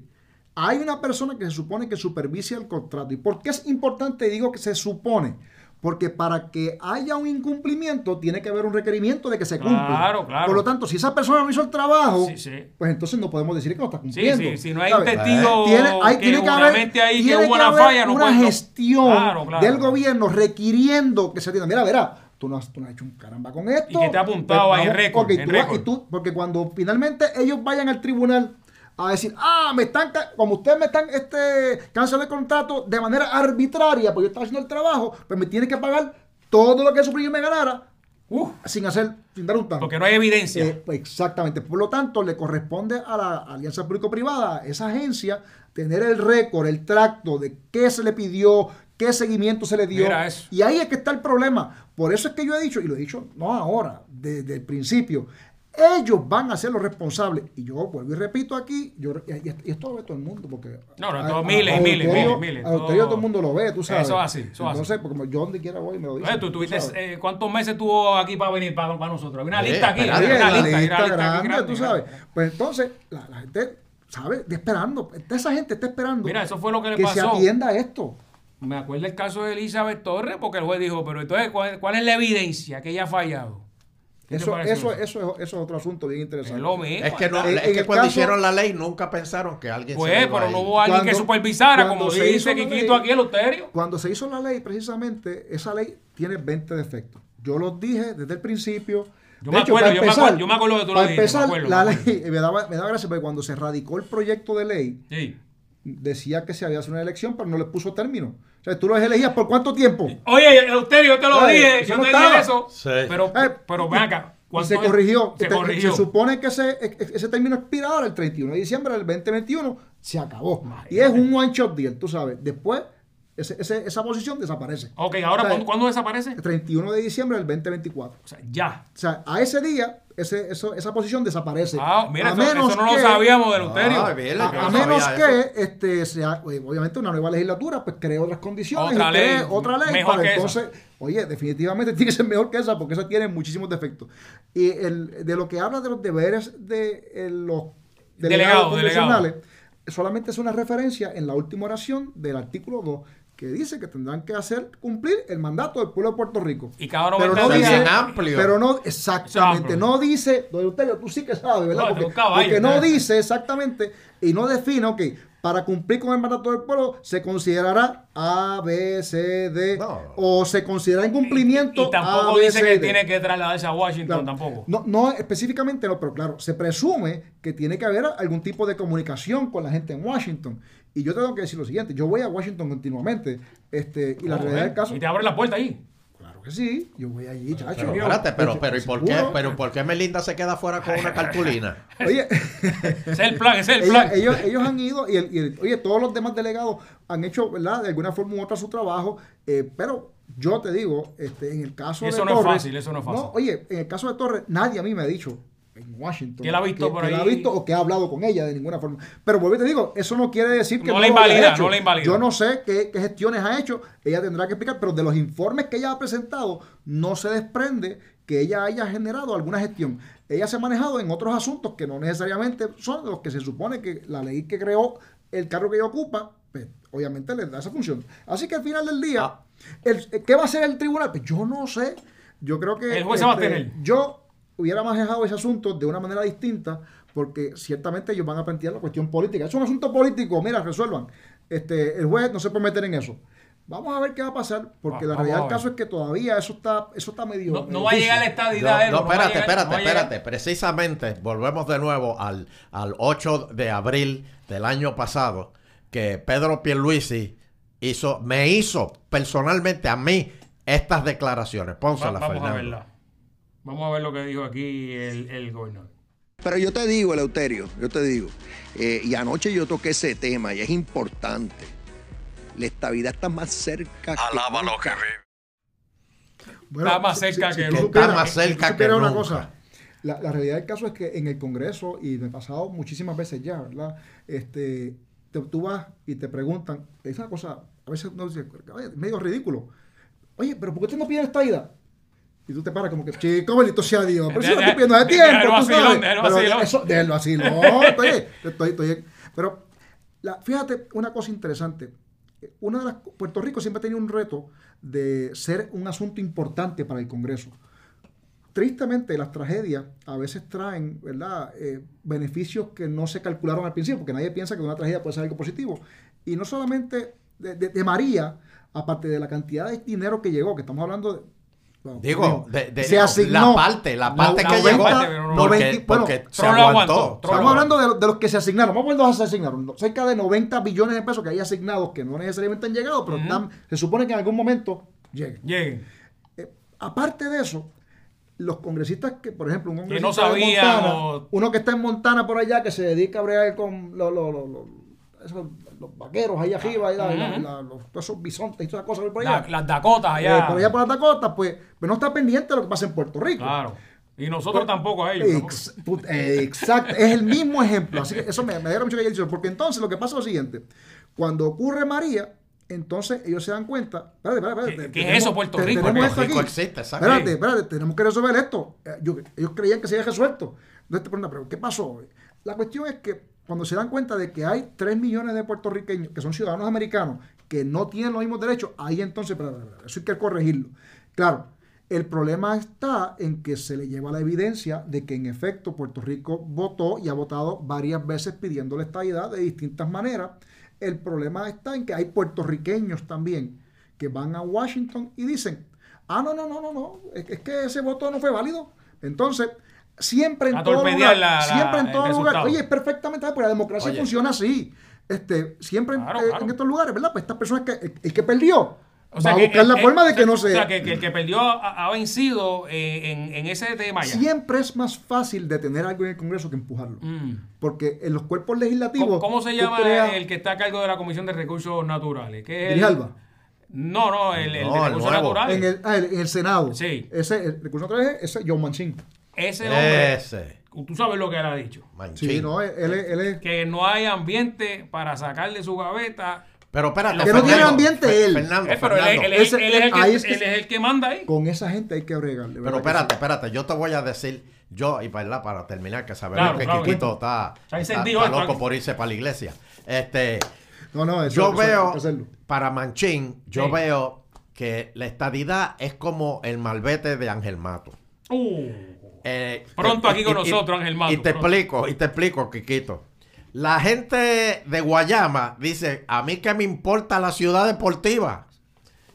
Hay una persona que se supone que supervisa el contrato. ¿Y por qué es importante? Digo que se supone. Porque para que haya un incumplimiento tiene que haber un requerimiento de que se cumpla. Claro, claro. Por lo tanto, si esa persona no hizo el trabajo, Sí, sí. pues entonces no podemos decir que no está cumpliendo. sí, si no hay un ¿sabes? testigo Tiene, hay- que tiene que haber, que hubo una falla, no gestión Claro, claro. del gobierno requiriendo que se atienda. Mira, verá, tú no, has, tú no has hecho un caramba con esto. Y que te ha apuntado Pues ahí récord, ok, en tú vas- récord. y tú- porque cuando finalmente ellos vayan al tribunal a decir, ah, me están, como ustedes me están este, cancelando el contrato de manera arbitraria, porque yo estaba haciendo el trabajo, pues me tiene que pagar todo lo que su yo me ganara Uf, sin hacer, sin dar un tanto. porque no hay evidencia. Eh, pues, exactamente. Por lo tanto, le corresponde a la alianza público-privada, a esa agencia, tener el récord, el tracto de qué se le pidió, qué seguimiento se le dio. Y ahí es que está el problema. Por eso es que yo he dicho, y lo he dicho no ahora, desde el principio, ellos van a ser los responsables. Y yo vuelvo y repito aquí, yo, y, y esto lo ve todo el mundo, porque... No, no, a- todo a- miles, a miles, miles, miles, a Deuterio todo- todo el mundo lo ve, tú sabes. Eso es así, eso es así. Entonces, porque yo donde quiera voy me lo dice. Oye, tú tuviste, eh, ¿cuántos meses tuvo aquí para venir para, para nosotros? Hay una Sí, lista aquí, una lista, hay lista una lista aquí grande, tú sabes. grande. Pues entonces, la, la gente, ¿sabe? Está esperando. Esa gente está esperando. Mira, eso fue lo que le que se pasó. atienda esto. Me acuerdo el caso de Elizabeth Torres, porque el juez dijo, pero entonces, ¿cuál, cuál es la evidencia que ella ha fallado? ¿Qué te Eso, eso, eso? eso, es- eso es otro asunto bien Es interesante. lo mismo. Es que, no, En- es que cuando caso- hicieron la ley nunca pensaron que alguien Pues, se pero a no hubo alguien que Cuando- supervisara, cuando como se hizo dice la Quiquito ley- aquí, el Euterio. Cuando se hizo la ley, precisamente, esa ley tiene 20 defectos. Yo los dije desde el principio. Yo De me acuerdo, yo me acuerdo- yo me acuerdo que tú lo para dijiste, me empezar, acuerdo, la ley, me daba, me daba gracia porque cuando se radicó el proyecto de ley, Sí. decía que se había hecho una elección, pero no le puso término. O sea, tú los elegías por cuánto tiempo. Oye, Euterio, yo te lo dije, yo no te estaba. dije eso. Sí. Pero, Eh, pero ven acá. Y ¿cuánto se corrigió. Se Este, corrigió. Se supone que ese, ese término expiraba el 31 de diciembre del 2021. Se acabó. Y es un one shot deal, tú sabes. Después, ese- ese- esa posición desaparece. Ok, ahora, O sea, ¿cuándo, cuándo desaparece? El 31 de diciembre del 2024. O sea, ya. O sea, a ese día, ese, eso- esa posición desaparece. Ah, mira, A eso, eso menos no lo sabíamos del Euterio. Ah, bien, A, yo a no menos eso. que este sea, obviamente una nueva legislatura pues cree otras condiciones Otra y cree ley, otra ley mejor para que esa. entonces oye definitivamente [LAUGHS] tiene que ser mejor que esa porque esa tiene muchísimos defectos y el, de lo que habla de los deberes de eh, los delegados Delegado, solamente es una referencia en la última oración del artículo 2 que dice que tendrán que hacer cumplir el mandato del pueblo de Puerto Rico. Y cada Pero 90 no Eso es días. dice, bien amplio. pero no, exactamente, no dice, don Euterio, tú sí que sabes, ¿verdad? No, porque, caballo, porque no dice exactamente y no define, ok, para cumplir con el mandato del pueblo se considerará A, B, C, D, No. o se considerará incumplimiento Y tampoco A, B, dice C, que D. tiene que trasladarse a Washington, Claro. tampoco. No, no específicamente no, pero claro, se presume que tiene que haber algún tipo de comunicación con la gente en Washington. Y yo tengo que decir lo siguiente, yo voy a Washington continuamente, este, y la realidad ven, del caso, Y te abre la puerta ahí. claro que sí, yo voy allí, chacho. Pero espérate, pero, pero ¿y por qué, pero ¿por qué Melinda se queda fuera con una cartulina? [LAUGHS] Oye, Ese es el plan, ese es el plan. ellos, ellos han ido y, el- y el- oye, todos los demás delegados han hecho, ¿verdad? De alguna forma u otra su trabajo, eh, pero yo te digo, este, en el caso Y eso de no es Torres, fácil, eso no es fácil. oye, en el caso de Torres, nadie a mí me ha dicho en Washington Que la ha visto por que la ha ahí. visto o que ha hablado con ella de ninguna forma. Pero vuelvo y te digo, eso no quiere decir que No no, la invalida, hecho. no la invalida. Yo no sé qué, qué gestiones ha hecho, ella tendrá que explicar, pero de los informes que ella ha presentado, no se desprende que ella haya generado alguna gestión. Ella se ha manejado en otros asuntos que no necesariamente son los que se supone que la ley que creó el cargo que ella ocupa, pues, obviamente le da esa función. Así que al final del día, Ah. el- ¿qué va a hacer el tribunal? Pues yo no sé. Yo creo que este, El juez se va a tener. yo hubiera manejado ese asunto de una manera distinta, porque ciertamente ellos van a plantear la cuestión política. Es un asunto político, mira, resuelvan. Este, el juez no se puede meter en eso. Vamos a ver qué va a pasar, porque Va- la realidad del caso es que todavía eso está, eso está medio. No, no va a llegar la. No, estadidad. no, va a espérate, llegar- espérate, no va espérate. Precisamente, volvemos de nuevo al, al 8 de abril del año pasado, que Pedro Pierluisi hizo, me hizo personalmente a mí estas declaraciones. Va- Pónsela, vamos a Fernando. Vamos a ver lo que dijo aquí el, el gobernador. Pero yo te digo, Eleuterio, yo te digo, eh, y anoche yo toqué ese tema y es importante. La estabilidad está más cerca Alaba que lo que vive. Bueno, Está más si- cerca si- que si nunca. supiera- Está más si cerca supiera que una nunca. cosa. La, la realidad del caso es que en el Congreso, y me ha pasado muchísimas veces ya, ¿verdad? Este, te- tú vas y te preguntan, esa cosa, a veces no dice, "Oye, medio ridículo. Oye, pero ¿por qué usted no pide esta ida? Y tú te paras como que, chico, bendito sea Dios. Pero si no estoy pidiendo de tiempo, tú sabes. [LAUGHS] Estoy, estoy, estoy- pero la- fíjate una cosa interesante. Una de las, Puerto Rico siempre ha tenido un reto de ser un asunto importante para el Congreso. Tristemente, las tragedias a veces traen ¿verdad? Eh, beneficios que no se calcularon al principio, porque nadie piensa que una tragedia puede ser algo positivo. Y no solamente de, de- de María, aparte de la cantidad de dinero que llegó, que estamos hablando de... bueno, Digo, de, de- se asignó la parte, la parte la que 90, llegó. porque, 90, bueno, porque se aguantó. Estamos hablando de, lo- de los que se asignaron. Vamos a ver dónde se asignaron. Cerca de 90 billones de pesos que hay asignados que no necesariamente han llegado, pero están, se supone que en algún momento lleguen. Lleguen. Eh, aparte de eso, los congresistas que, por ejemplo, un no congresista de sabían Montana, o- uno que está en Montana por allá, que se dedica a bregar con lo- lo- lo- lo- esos- los vaqueros ahí arriba, y la- y la- la- los, todos esos bisontes y todas esas cosas por allá. La- las Dakotas Eh, allá. por allá por las Dakotas, pues, pues no está pendiente de lo que pasa en Puerto Rico. Claro. Y nosotros tampoco a ellos. ¿no? Ex- put- eh, exacto, es el mismo ejemplo. Así que eso me, me alegra mucho que haya dicho, porque entonces lo que pasa es lo siguiente: cuando ocurre María, entonces ellos se dan cuenta. Espérate, espérate, espérate, ¿Qué- qué es eso, Puerto Rico? Tenemos Puerto Rico aquí. existe. Espérate, espérate, tenemos que resolver esto. Eh, yo- ellos creían que se había resuelto. Entonces te preguntan, ¿pero qué pasó? La cuestión es que cuando se dan cuenta de que hay 3 millones de puertorriqueños que son ciudadanos americanos que no tienen los mismos derechos, ahí entonces, eso hay que corregirlo. Claro, el problema está en que se le lleva la evidencia de que en efecto Puerto Rico votó y ha votado varias veces pidiendo la estabilidad de distintas maneras. El problema está en que hay puertorriqueños también que van a Washington y dicen, ah, no, no, no, no, no, es que ese voto no fue válido. Entonces, siempre en A todo lugar, la- la- siempre en todo lugar, resultado. oye, es perfectamente, porque la democracia Oye. funciona así. Este, siempre en- Claro, eh, claro. en estos lugares, ¿verdad? Pues estas personas que el, el que perdió O sea va a que- buscar la forma de que no O se sea, que, que el que perdió ha, ha vencido eh, en, en ese tema ya. Siempre es más fácil detener algo en el Congreso que empujarlo. Mm. Porque en los cuerpos legislativos. ¿Cómo, cómo se llama creas- el que está a cargo de la Comisión de Recursos Naturales? ¿Qué es el- Grijalva. No, no, el, el No, de Recursos. Naturales. En el, ah, el- en el Senado. Sí. Ese, el recurso natural es ese John Manchin. Ese hombre, Ese. tú sabes lo que él ha dicho. Manchín. Sí, no, él, él. Que no hay ambiente para sacar de su gaveta. Pero espérate. Que no tiene ambiente él. Fernando, Eh, pero él, Fernando. él es, Ese- él es el que, ahí es que- él es el que manda ahí. Con esa gente hay que bregarle. Pero ¿verdad que espérate, sí? espérate, yo te voy a decir, yo, y para, para terminar, que sabemos Claro, que claro. Quiquito está, Está está, encendido está loco por irse para la iglesia. Este, No, no, eso, yo eso veo, hacerlo. para Manchín, yo Sí. veo que la estadidad es como el malvete de Ángel Mato. Uh, Eh, Pronto y- aquí con y- nosotros, Ángel Mato, Y te pronto. explico, y te explico, Quiquito. La gente de Guayama dice, a mí que me importa la ciudad deportiva.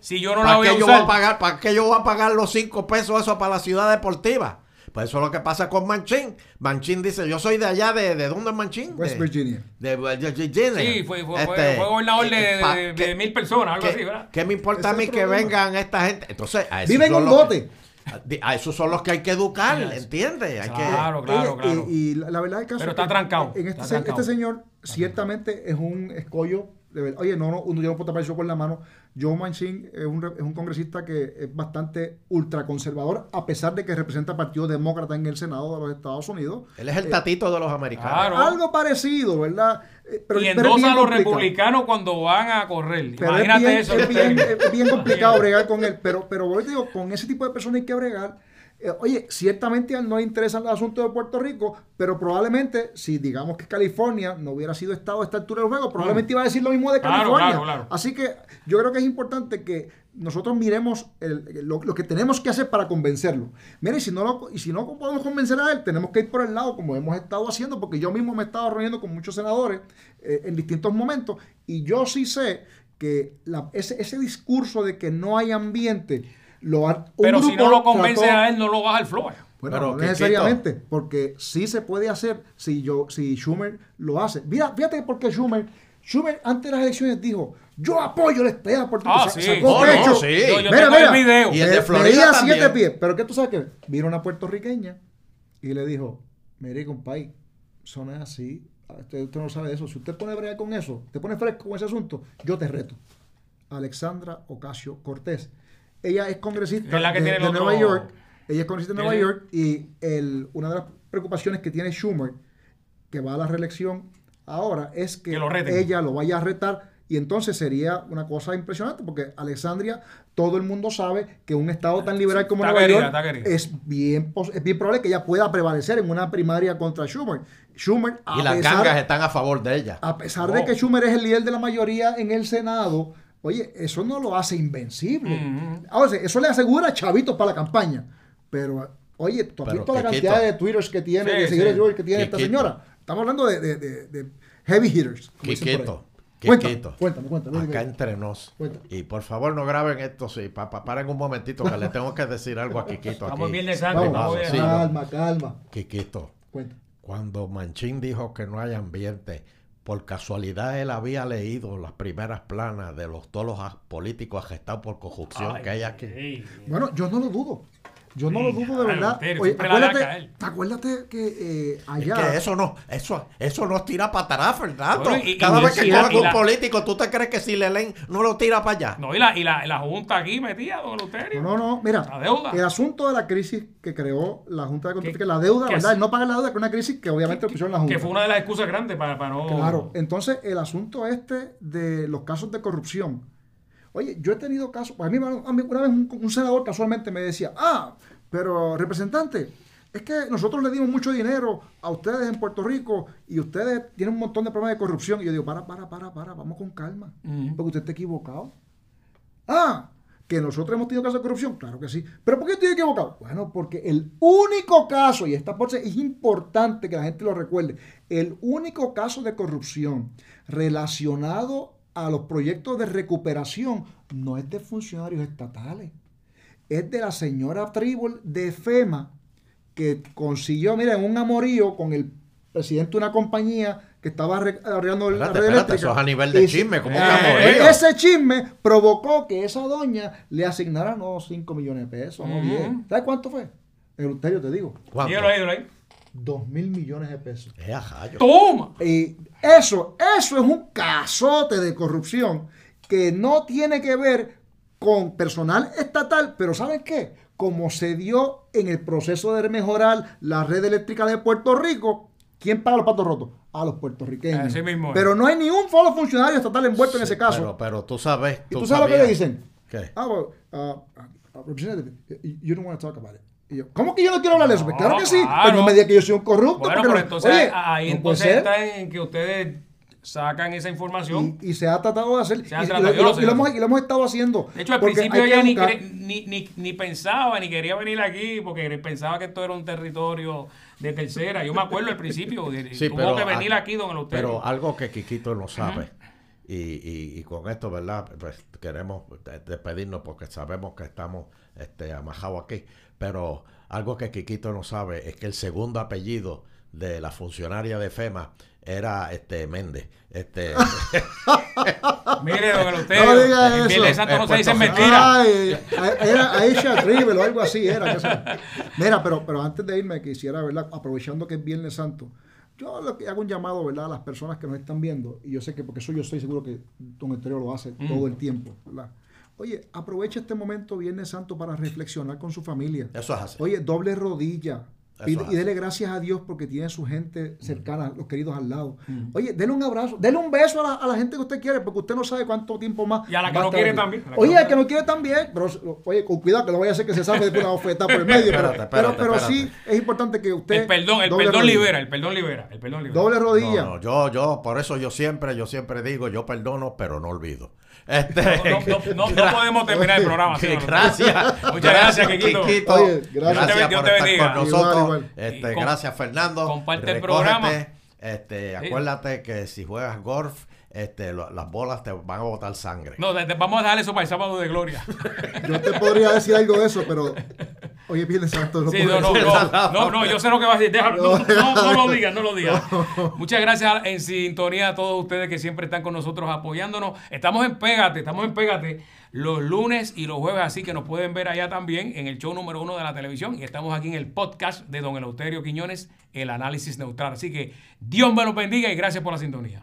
si yo no la ¿Para voy a voy usar. a pagar, ¿Para qué yo voy a pagar los cinco pesos eso para la ciudad deportiva? Pues eso es lo que pasa con Manchín. Manchín dice, yo soy de allá, ¿de, de dónde es Manchín? West De- Virginia. De, de Virginia. Sí, fue, fue, fue- Este, fue gobernador eh, de, eh, pa- de- ¿qué- de mil personas, algo ¿Qué, así, ¿verdad? qué me importa a mí que vengan esta gente? Entonces, a esos Vive en un bote. que- a esos son los que hay que educar, ¿entiendes? Hay que- Claro, claro, claro. Y, y la, verdad del caso Pero es está que trancado, En este, está se- trancado. este señor ciertamente es un escollo. De verdad. Oye, no, no, uno yo no puedo tapar eso con la mano. Joe Manchin es un, re- es un congresista que es bastante ultraconservador, a pesar de que representa al Partido Demócrata en el Senado de los Estados Unidos. Él es el tatito de los americanos. Claro. Algo parecido, ¿verdad? Eh, Pero, y endosa a los complicado. republicanos cuando van a correr. Pero Imagínate es bien, eso. es bien, es bien complicado bregar con él. Pero, pero te digo, con ese tipo de personas hay que bregar. Eh, oye, ciertamente a él no le interesan los asuntos de Puerto Rico, pero probablemente, si digamos que California no hubiera sido estado a esta altura del juego, probablemente iba a decir lo mismo de California. claro, claro. Así que yo creo que es importante que nosotros miremos el- lo, lo que tenemos que hacer para convencerlo. Mira, y si, no lo, y si no podemos convencer a él, tenemos que ir por el lado como hemos estado haciendo, porque yo mismo me he estado reuniendo con muchos senadores eh, en distintos momentos, y yo sí sé que la- ese, ese discurso de que no hay ambiente, lo ha- Pero si grupo no lo convence trató- a él, no lo baja al floor. bueno, Pero, no necesariamente, porque sí se puede hacer si yo, si Schumer lo hace. Mira, fíjate por qué Schumer, Schumer antes de las elecciones dijo, Yo apoyo la Puerto Rico. Ah, sí. Sacó Oh, no, sí. Yo, yo Mira, tengo mira. el video. Y el de Florida también. siete pies. Pero ¿qué tú sabes que vino una puertorriqueña y le dijo, mire, compadre, eso no es así. Ah, Usted, usted no sabe de eso. Si usted pone bregar con eso, te pone fresco con ese asunto, yo te reto. Alexandra Ocasio Cortés. Ella es congresista Es la que de, tiene otro- Nueva York. Ella es congresista de Nueva York y el, una de las preocupaciones que tiene Schumer, que va a la reelección ahora, es que, Que lo reten. ella lo vaya a retar y entonces sería una cosa impresionante porque Alexandria, todo el mundo sabe que un estado tan liberal como Está Nueva querida, York es bien, es bien probable que ella pueda prevalecer en una primaria contra Schumer. Schumer, a Y las pesar- gangas están a favor de ella. a pesar de que Schumer es el líder de la mayoría en el Senado, oye, eso no lo hace invencible. Ahora, eso le asegura chavitos para la campaña. Pero, oye, tú has visto la cantidad de twitters que tiene, Sí, de seguidores sí. de que tiene esta señora. Estamos hablando de, de- de- de heavy hitters. como. Quiquito, Cuéntame, Quiquito. cuéntame, cuéntame. Acá entre nos. Y por favor no graben esto, sí. Pa, pa- paren un momentito que le [LAUGHS] tengo que decir algo a Quiquito aquí. Estamos en Viernes Santo, Vamos, Vamos, bien. sí. calma, calma. Quiquito, Cuenta. cuando Manchín dijo que no hay ambiente, por casualidad él había leído las primeras planas de los todos los políticos arrestados por corrupción Ay, que hay aquí. Bueno, yo no lo dudo. Yo no lo dudo de verdad. Oye, acuérdate, acuérdate que eh, Es allá. que eso no, eso, eso nos tira para atrás, Fernando. Bueno, y- Cada y- vez que y coge un la- político, ¿tú te crees que si le leen no lo tira para allá? No, y la, y la, la Junta aquí metida, don Eleuterio. No, no, no, mira, La deuda. el asunto de la crisis que creó la Junta de Control, Que- que la deuda, que ¿verdad? es- El no pagar la deuda, que es una crisis que obviamente lo pusieron la Junta. Que fue una de las excusas grandes para, para no. Claro, entonces el asunto este de los casos de corrupción. Oye, yo he tenido casos, a mí, a mí una vez un, un senador casualmente me decía, ah, pero representante, es que nosotros le dimos mucho dinero a ustedes en Puerto Rico y ustedes tienen un montón de problemas de corrupción. Y yo digo, para, para, para, para, vamos con calma, porque usted está equivocado. Ah, que nosotros hemos tenido casos de corrupción, claro que sí. Pero ¿por qué estoy equivocado? Bueno, porque el único caso, y esta parte es importante que la gente lo recuerde, el único caso de corrupción relacionado a los proyectos de recuperación no es de funcionarios estatales, es de la señora Tribal de FEMA, que consiguió, mira, en un amorío con el presidente de una compañía que estaba arre- arreglando la red eléctrica. eso es a nivel de Y- chisme, ¿cómo que Eh, amorío? Ese chisme provocó que esa doña le asignara no 5 millones de pesos, no Ujú. 10. ¿Sabes cuánto fue? El te digo, ahí, dígalo ahí. 2 mil millones de pesos. Rayo. ¡Toma! Y eso, eso es un casote de corrupción que no tiene que ver con personal estatal, pero ¿saben qué? Como se dio en el proceso de mejorar la red eléctrica de Puerto Rico, ¿quién paga los patos rotos? A los puertorriqueños. Así mismo es. Pero no hay ni un solo funcionario estatal envuelto en ese caso. Pero, pero tú sabes. ¿Y tú sabes lo que le dicen? ¿Qué? Ah, well, uh, uh, Representative, you don't want to talk about it. Y yo, ¿Cómo que yo no quiero hablar de eso? Pues claro que sí, claro. pero no me diga que yo soy un corrupto. Bueno, pero no- entonces Oye, ahí no entonces está en que ustedes sacan esa información. Y, y se ha tratado de hacer. Se ha y tratado, lo, yo lo y lo hemos, y lo hemos estado haciendo. De hecho, al principio ella ni, buscar- cre- ni, ni, ni pensaba, ni quería venir aquí, porque pensaba que esto era un territorio de tercera. Yo me acuerdo al principio, Sí, tuvo pero que venir a- aquí, don Eleuterio. Pero algo que Quiquito no sabe, y, y- y con esto, ¿verdad? Pues queremos de- despedirnos porque sabemos que estamos este, amajados aquí, pero algo que Quiquito no sabe es que el segundo apellido de la funcionaria de FEMA era este Méndez. Este, [LAUGHS] Mire, don No diga en eso. Viernes Santo no se dicen mentiras. Ay, era Aisha Tribal o algo así era. Mira, pero, pero antes de irme quisiera, ¿verdad? Aprovechando que es Viernes Santo, yo lo que hago un llamado, ¿verdad? A las personas que nos están viendo, y yo sé que porque eso yo estoy seguro que Don Eterio lo hace todo el tiempo, ¿verdad? Oye, aprovecha este momento Viernes Santo para reflexionar con su familia. eso es así. Oye, doble rodilla. Es y dele gracias a Dios porque tiene su gente cercana, los queridos al lado. Oye, dele un abrazo, dele un beso a la, a la gente que usted quiere, porque usted no sabe cuánto tiempo más. Y a la que no quiere también, a la que Oye, no al que no quiere también. Pero, oye, con cuidado, que no vaya a ser que se sabe después una oferta por el medio. pero, Espérate, pero, espérate, pero espérate. sí es importante que usted. El perdón, el perdón rodilla. libera, el perdón libera, el perdón libera. Doble rodilla. No, no, yo, yo, por eso yo siempre, yo siempre digo, yo perdono, pero no olvido. Este, No, no, no, no podemos terminar el programa así. [LAUGHS] gracias. Muchas gracias. Quiquito. Oye, gracias. Dios por te estar bendiga. con nosotros. Igual. Este, gracias, Fernando. comparte el programa. Este, acuérdate que si juegas golf, este, lo- las bolas te van a botar sangre. No, de- de- vamos a dejar eso para el sábado de gloria. Yo te podría decir algo de eso, pero Oye, Viernes Santo. No Sí, no, no, decir. no, no, no, yo sé lo que vas a decir. Déjalo, no, no, no lo digas, no lo digas. [LAUGHS] Muchas gracias en sintonía a todos ustedes que siempre están con nosotros apoyándonos. Estamos en Pégate, estamos en Pégate los lunes y los jueves, así que nos pueden ver allá también en el show número uno de la televisión. Y estamos aquí en el podcast de Don Eleuterio Quiñones, el análisis neutral. Así que Dios me los bendiga y gracias por la sintonía.